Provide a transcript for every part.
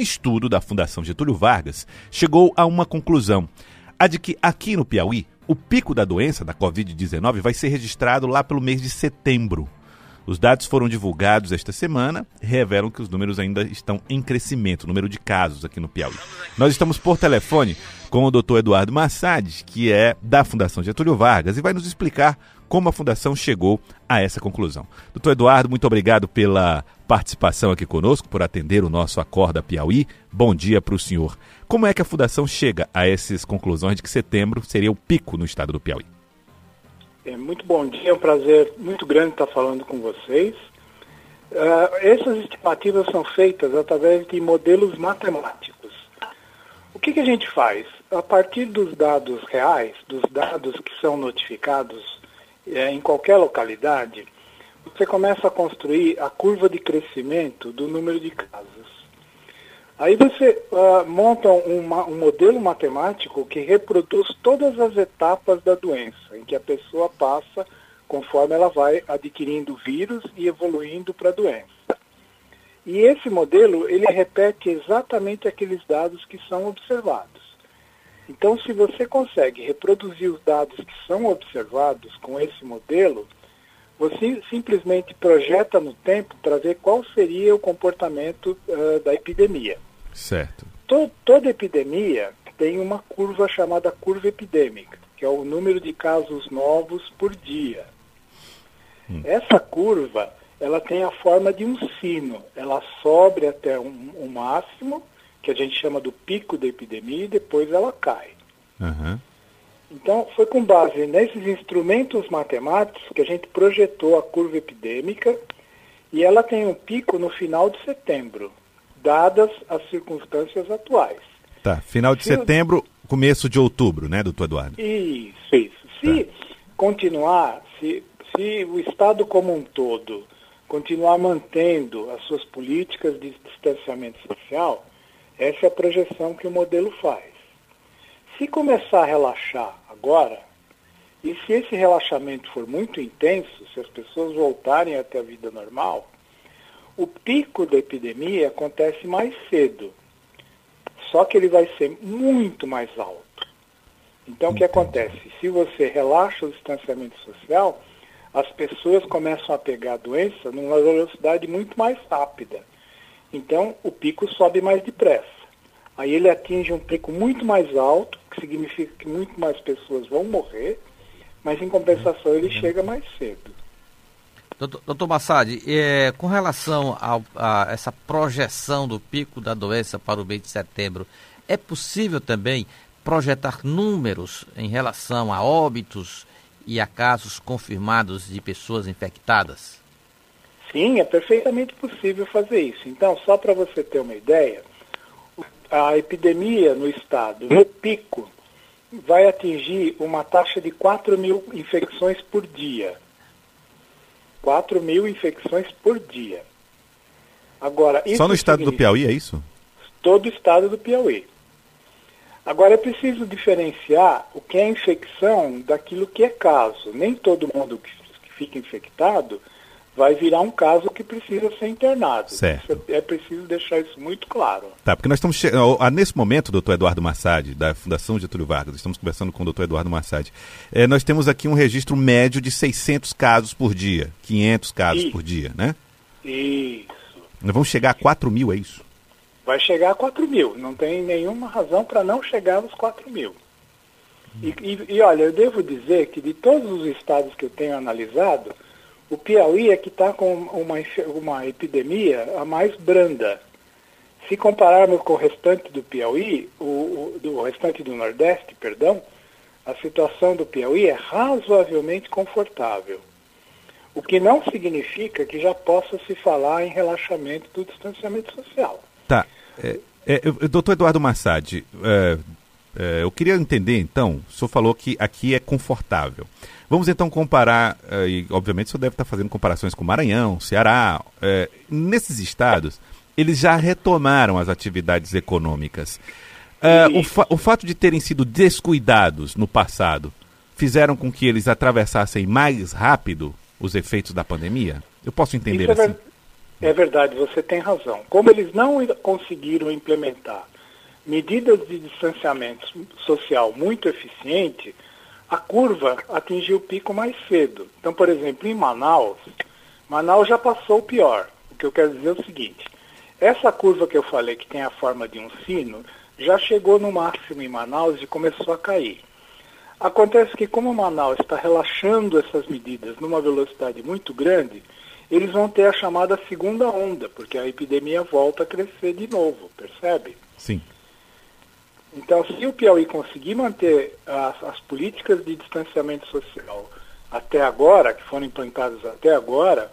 um estudo da Fundação Getúlio Vargas chegou a uma conclusão: a de que aqui no Piauí, o pico da doença da Covid-19 vai ser registrado lá pelo mês de setembro. Os dados foram divulgados esta semana e revelam que os números ainda estão em crescimento, o número de casos aqui no Piauí. Nós estamos por telefone com o Dr. Eduardo Massad, que é da Fundação Getúlio Vargas, e vai nos explicar como a Fundação chegou a essa conclusão. Doutor Eduardo, muito obrigado pela participação aqui conosco, por atender o nosso Acorda Piauí. Bom dia para o senhor. Como é que a Fundação chega a essas conclusões de que setembro seria o pico no estado do Piauí? É, muito bom dia, é um prazer muito grande estar falando com vocês. Uh, essas estimativas são feitas através de modelos matemáticos. O que, que a gente faz? A partir dos dados reais, dos dados que são notificados é, em qualquer localidade, você começa a construir a curva de crescimento do número de casos. Aí você uh, monta uma, um modelo matemático que reproduz todas as etapas da doença, em que a pessoa passa conforme ela vai adquirindo vírus e evoluindo para a doença. E esse modelo, ele repete exatamente aqueles dados que são observados. Então, se você consegue reproduzir os dados que são observados com esse modelo, você simplesmente projeta no tempo para ver qual seria o comportamento uh, da epidemia. Certo. To toda epidemia tem uma curva chamada curva epidêmica, que é o número de casos novos por dia. Hum. Essa curva, ela tem a forma de um sino. Ela sobe até um, um máximo, que a gente chama do pico da epidemia, e depois ela cai. Uhum. Então, foi com base nesses instrumentos matemáticos que a gente projetou a curva epidêmica e ela tem um pico no final de setembro dadas as circunstâncias atuais. Tá, final de se setembro, começo de outubro, né, doutor Eduardo? Isso, isso. Se tá. continuar, se, se o Estado como um todo continuar mantendo as suas políticas de distanciamento social, essa é a projeção que o modelo faz. Se começar a relaxar agora, e se esse relaxamento for muito intenso, se as pessoas voltarem até a vida normal, o pico da epidemia acontece mais cedo, só que ele vai ser muito mais alto. Então, o que acontece? Se você relaxa o distanciamento social, as pessoas começam a pegar a doença numa velocidade muito mais rápida. Então, o pico sobe mais depressa. Aí ele atinge um pico muito mais alto, que significa que muito mais pessoas vão morrer, mas em compensação ele chega mais cedo. Doutor, Massad, é, com relação ao, a essa projeção do pico da doença para o mês de setembro, é possível também projetar números em relação a óbitos e a casos confirmados de pessoas infectadas? Sim, é perfeitamente possível fazer isso. Então, só para você ter uma ideia, a epidemia no estado, no pico, vai atingir uma taxa de 4 mil infecções por dia. 4 mil infecções por dia. Agora, Só no estado do Piauí, é isso? Todo o estado do Piauí. Agora, é preciso diferenciar o que é infecção daquilo que é caso. Nem todo mundo que, que fica infectado vai virar um caso que precisa ser internado. Certo. É preciso deixar isso muito claro. Tá, porque nós estamos chegando. Nesse momento, doutor Eduardo Massad, da Fundação Getúlio Vargas, estamos conversando com o doutor Eduardo Massad. É, nós temos aqui um registro médio de 600 casos por dia, 500 casos isso. por dia, né? Isso. Nós vamos chegar a 4 mil, é isso? Vai chegar a 4 mil. Não tem nenhuma razão para não chegar aos 4 mil. Hum. E, e, e olha, eu devo dizer que de todos os estados que eu tenho analisado, o Piauí é que está com uma, uma epidemia a mais branda. Se compararmos com o restante do Piauí, o, o, do restante do Nordeste, perdão, a situação do Piauí é razoavelmente confortável. O que não significa que já possa se falar em relaxamento do distanciamento social. Tá. É, é, doutor Eduardo Massad, é, é, eu queria entender então, o senhor falou que aqui é confortável. Vamos então comparar, uh, e obviamente o senhor deve estar fazendo comparações com Maranhão, Ceará. Uh, nesses estados, eles já retomaram as atividades econômicas. Uh, o, fa o fato de terem sido descuidados no passado fizeram com que eles atravessassem mais rápido os efeitos da pandemia? Eu posso entender isso assim? É É verdade, você tem razão. Como eles não conseguiram implementar medidas de distanciamento social muito eficiente, a curva atingiu o pico mais cedo. Então, por exemplo, em Manaus, Manaus já passou o pior. O que eu quero dizer é o seguinte: essa curva que eu falei, que tem a forma de um sino, já chegou no máximo em Manaus e começou a cair. Acontece que, como Manaus está relaxando essas medidas numa velocidade muito grande, eles vão ter a chamada segunda onda, porque a epidemia volta a crescer de novo, percebe? Sim. Então, se o Piauí conseguir manter as, as, políticas de distanciamento social até agora, que foram implantadas até agora,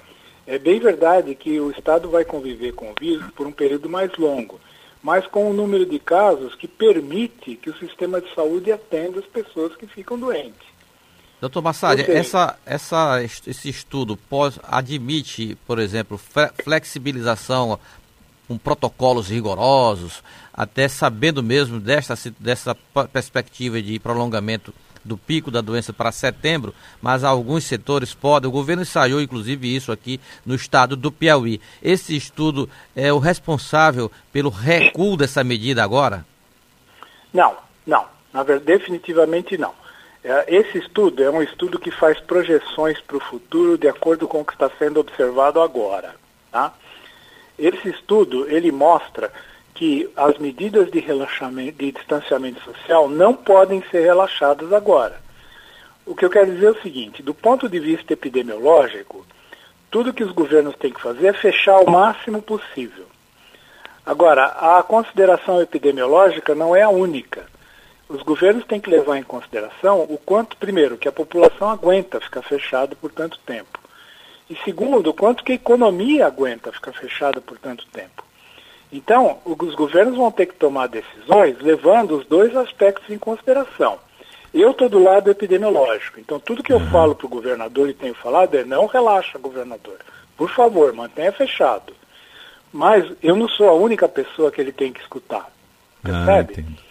é bem verdade que o Estado vai conviver com o vírus por um período mais longo, mas com um número de casos que permite que o sistema de saúde atenda as pessoas que ficam doentes. Doutor Massad, essa, essa, esse estudo pós, admite, por exemplo, flexibilização com protocolos rigorosos, até sabendo mesmo desta, dessa perspectiva de prolongamento do pico da doença para setembro, mas alguns setores podem. O governo ensaiou, inclusive, isso aqui no estado do Piauí. Esse estudo é o responsável pelo recuo dessa medida agora? Não, não. Na verdade, definitivamente não. É, esse estudo é um estudo que faz projeções para o futuro de acordo com o que está sendo observado agora. Tá? Esse estudo ele mostra que as medidas de relaxamento, de distanciamento social não podem ser relaxadas agora. O que eu quero dizer é o seguinte: do ponto de vista epidemiológico, tudo que os governos têm que fazer é fechar o máximo possível. Agora, a consideração epidemiológica não é a única. Os governos têm que levar em consideração o quanto, primeiro, que a população aguenta ficar fechada por tanto tempo. E segundo, quanto que a economia aguenta ficar fechada por tanto tempo. Então, os governos vão ter que tomar decisões levando os dois aspectos em consideração. Eu estou do lado epidemiológico, então tudo que eu uhum. falo para o governador e tenho falado é não relaxa, governador. Por favor, mantenha fechado. Mas eu não sou a única pessoa que ele tem que escutar. Ah, percebe? Ah,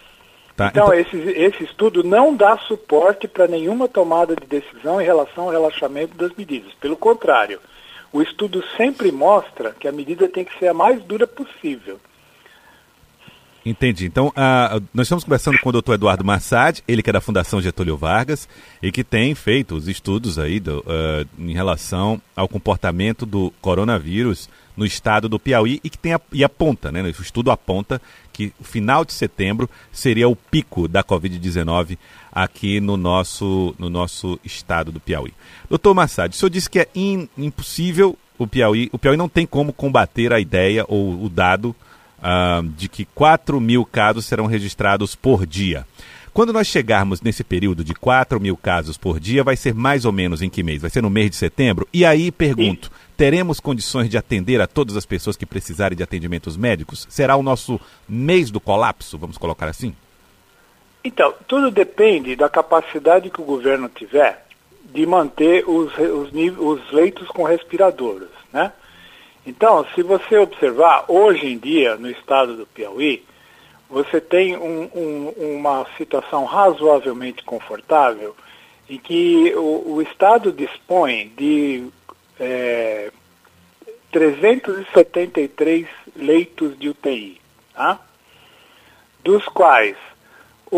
tá. Então, então, esse, esse estudo não dá suporte para nenhuma tomada de decisão em relação ao relaxamento das medidas. Pelo contrário, o estudo sempre mostra que a medida tem que ser a mais dura possível. Entendi. Então, uh, nós estamos conversando com o doutor Eduardo Massad, ele que é da Fundação Getúlio Vargas e que tem feito os estudos aí do, uh, em relação ao comportamento do coronavírus no estado do Piauí e que tem a, e aponta, né? O estudo aponta que o final de setembro seria o pico da Covid-19 aqui no nosso, no nosso estado do Piauí. Doutor Massad, o senhor disse que é in, impossível o Piauí, o Piauí não tem como combater a ideia ou o dado uh, de que 4 mil casos serão registrados por dia. Quando nós chegarmos nesse período de 4 mil casos por dia, vai ser mais ou menos em que mês? Vai ser no mês de setembro? E aí pergunto, teremos condições de atender a todas as pessoas que precisarem de atendimentos médicos? Será o nosso mês do colapso, vamos colocar assim? Então, tudo depende da capacidade que o governo tiver de manter os, os, os leitos com respiradores, né? Então, se você observar, hoje em dia, no estado do Piauí, você tem um, um, uma situação razoavelmente confortável em que o, o Estado dispõe de é, 373 leitos de UTI, tá? dos quais uh,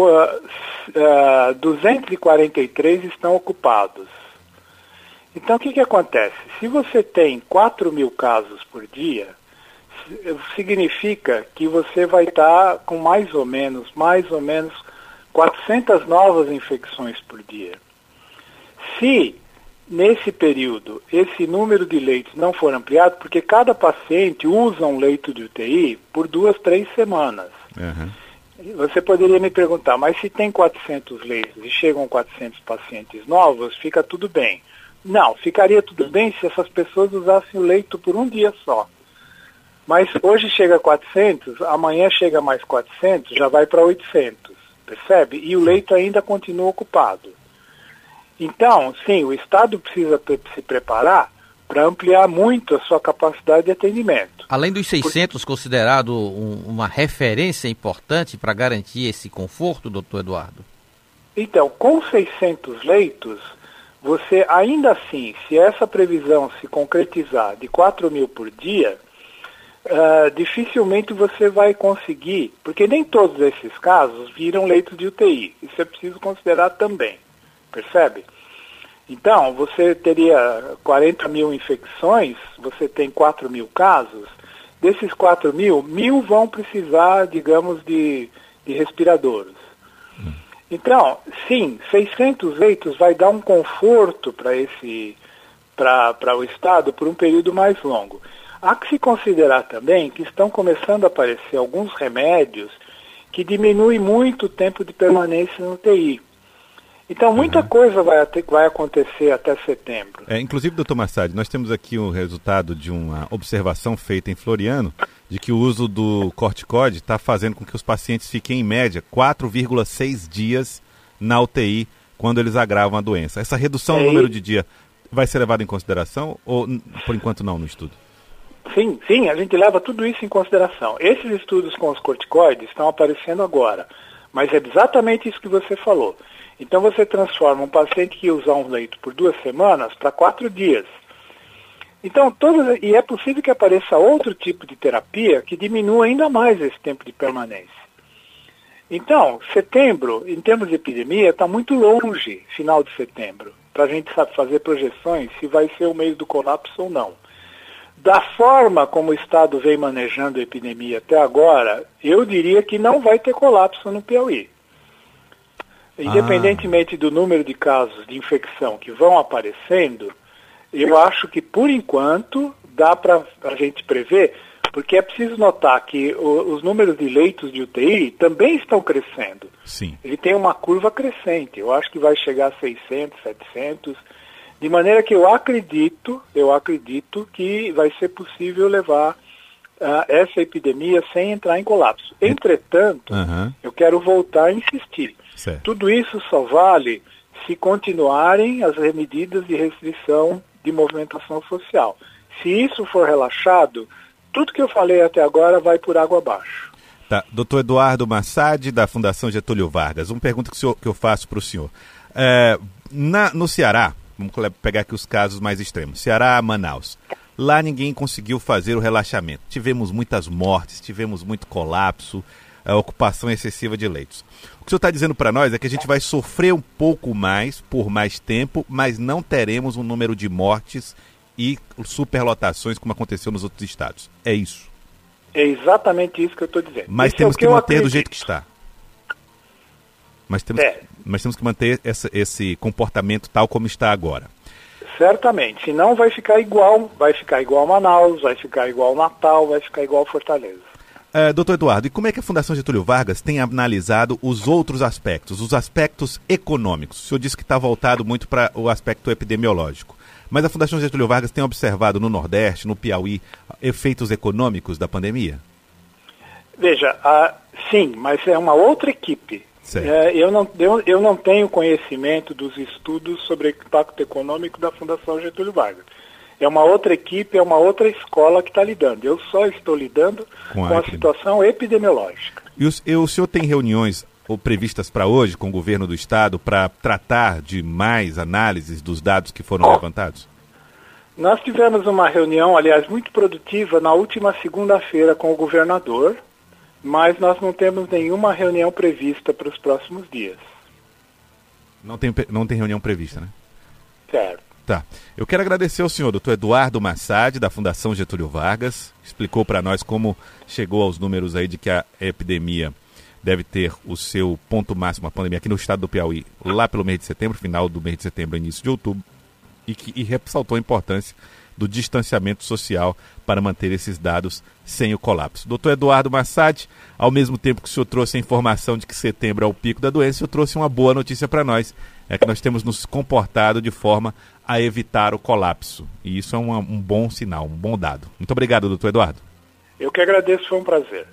uh, 243 estão ocupados. Então, o que, que acontece? Se você tem 4 mil casos por dia, significa que você vai estar com mais ou menos, mais ou menos 400 novas infecções por dia. Se nesse período esse número de leitos não for ampliado, porque cada paciente usa um leito de UTI por duas, três semanas. Uhum. Você poderia me perguntar, mas se tem 400 leitos e chegam 400 pacientes novos, fica tudo bem. Não, ficaria tudo bem se essas pessoas usassem o leito por um dia só. Mas hoje chega a 400, amanhã chega mais 400, já vai para 800, percebe? E o leito ainda continua ocupado. Então, sim, o Estado precisa se preparar para ampliar muito a sua capacidade de atendimento. Além dos 600 Por... considerado um, uma referência importante para garantir esse conforto, doutor Eduardo? Então, com 600 leitos, você ainda assim, se essa previsão se concretizar de 4 mil por dia, uh, dificilmente você vai conseguir, porque nem todos esses casos viram leitos de UTI. Isso é preciso considerar também, percebe? Então, você teria 40 mil infecções, você tem 4 mil casos, desses 4 mil, mil vão precisar, digamos, de, de respiradores. Então, sim, 600 leitos vai dar um conforto para esse para o Estado por um período mais longo. Há que se considerar também que estão começando a aparecer alguns remédios que diminuem muito o tempo de permanência no TI. Então, muita uhum. coisa vai, vai, acontecer até setembro. É, inclusive, doutor Massad, nós temos aqui o resultado de uma observação feita em Floriano, de que o uso do corticóide está fazendo com que os pacientes fiquem, em média, 4,6 dias na UTI quando eles agravam a doença. Essa redução no número de dia vai ser levada em consideração ou, por enquanto, não no estudo? Sim, sim, a gente leva tudo isso em consideração. Esses estudos com os corticoides estão aparecendo agora, mas é exatamente isso que você falou. Então você transforma um paciente que usa um leito por duas semanas para quatro dias. Então, todas, e é possível que apareça outro tipo de terapia que diminua ainda mais esse tempo de permanência. Então, setembro, em termos de epidemia, está muito longe, final de setembro, para a gente fazer projeções se vai ser o mês do colapso ou não. Da forma como o Estado vem manejando a epidemia até agora, eu diria que não vai ter colapso no Piauí. Independentemente ah. do número de casos de infecção que vão aparecendo, eu acho que por enquanto dá para a gente prever, porque é preciso notar que o, os números de leitos de UTI também estão crescendo. Sim. Ele tem uma curva crescente. Eu acho que vai chegar a 600, 700 de maneira que eu acredito, eu acredito que vai ser possível levar uh, essa epidemia sem entrar em colapso. Entretanto, uhum. eu quero voltar a insistir. Certo. Tudo isso só vale se continuarem as medidas de restrição de movimentação social. Se isso for relaxado, tudo que eu falei até agora vai por água abaixo. Tá. Doutor Eduardo Massad, da Fundação Getúlio Vargas, uma pergunta que, senhor, que eu faço para o senhor. É, na, no Ceará, Vamos pegar aqui os casos mais extremos. Ceará, Manaus. Lá ninguém conseguiu fazer o relaxamento. Tivemos muitas mortes, tivemos muito colapso, a ocupação excessiva de leitos. O que o senhor está dizendo para nós é que a gente vai sofrer um pouco mais por mais tempo, mas não teremos um número de mortes e superlotações como aconteceu nos outros estados. É isso. É exatamente isso que eu estou dizendo. Mas Esse é temos é que, que manter do jeito que está. Mas temos, é. mas temos que manter essa, esse comportamento tal como está agora. Certamente. Senão vai ficar igual, vai ficar igual Manaus, vai ficar igual Natal, vai ficar igual Fortaleza. Uh, doutor Eduardo, e como é que a Fundação Getúlio Vargas tem analisado os outros aspectos, os aspectos econômicos? O senhor disse que está voltado muito para o aspecto epidemiológico. Mas a Fundação Getúlio Vargas tem observado no Nordeste, no Piauí, efeitos econômicos da pandemia? Veja, sim, mas é uma outra equipe. É, eu, não, eu, eu não tenho conhecimento dos estudos sobre o impacto econômico da Fundação Getúlio Vargas. É uma outra equipe, é uma outra escola que está lidando. Eu só estou lidando com, com a, situação epidemiológica. E o, e o senhor tem reuniões ou previstas para hoje com o governo do estado para tratar de mais análises dos dados que foram levantados? Nós tivemos uma reunião, aliás, muito produtiva na última segunda-feira com o governador, mas nós não temos nenhuma reunião prevista para os próximos dias. Não tem, não tem reunião prevista, né? Certo. Tá. Eu quero agradecer ao senhor, doutor Eduardo Massad, da Fundação Getúlio Vargas, explicou para nós como chegou aos números aí de que a epidemia deve ter o seu ponto máximo, a pandemia aqui no estado do Piauí, lá pelo mês de setembro, final do mês de setembro, início de outubro, e que e ressaltou a importância do distanciamento social para manter esses dados sem o colapso. Doutor Eduardo Massad, ao mesmo tempo que o senhor trouxe a informação de que setembro é o pico da doença, o senhor trouxe uma boa notícia para nós. É que nós temos nos comportado de forma a evitar o colapso. E isso é um, um bom sinal, um bom dado. Muito obrigado, doutor Eduardo. Eu que agradeço, foi um prazer.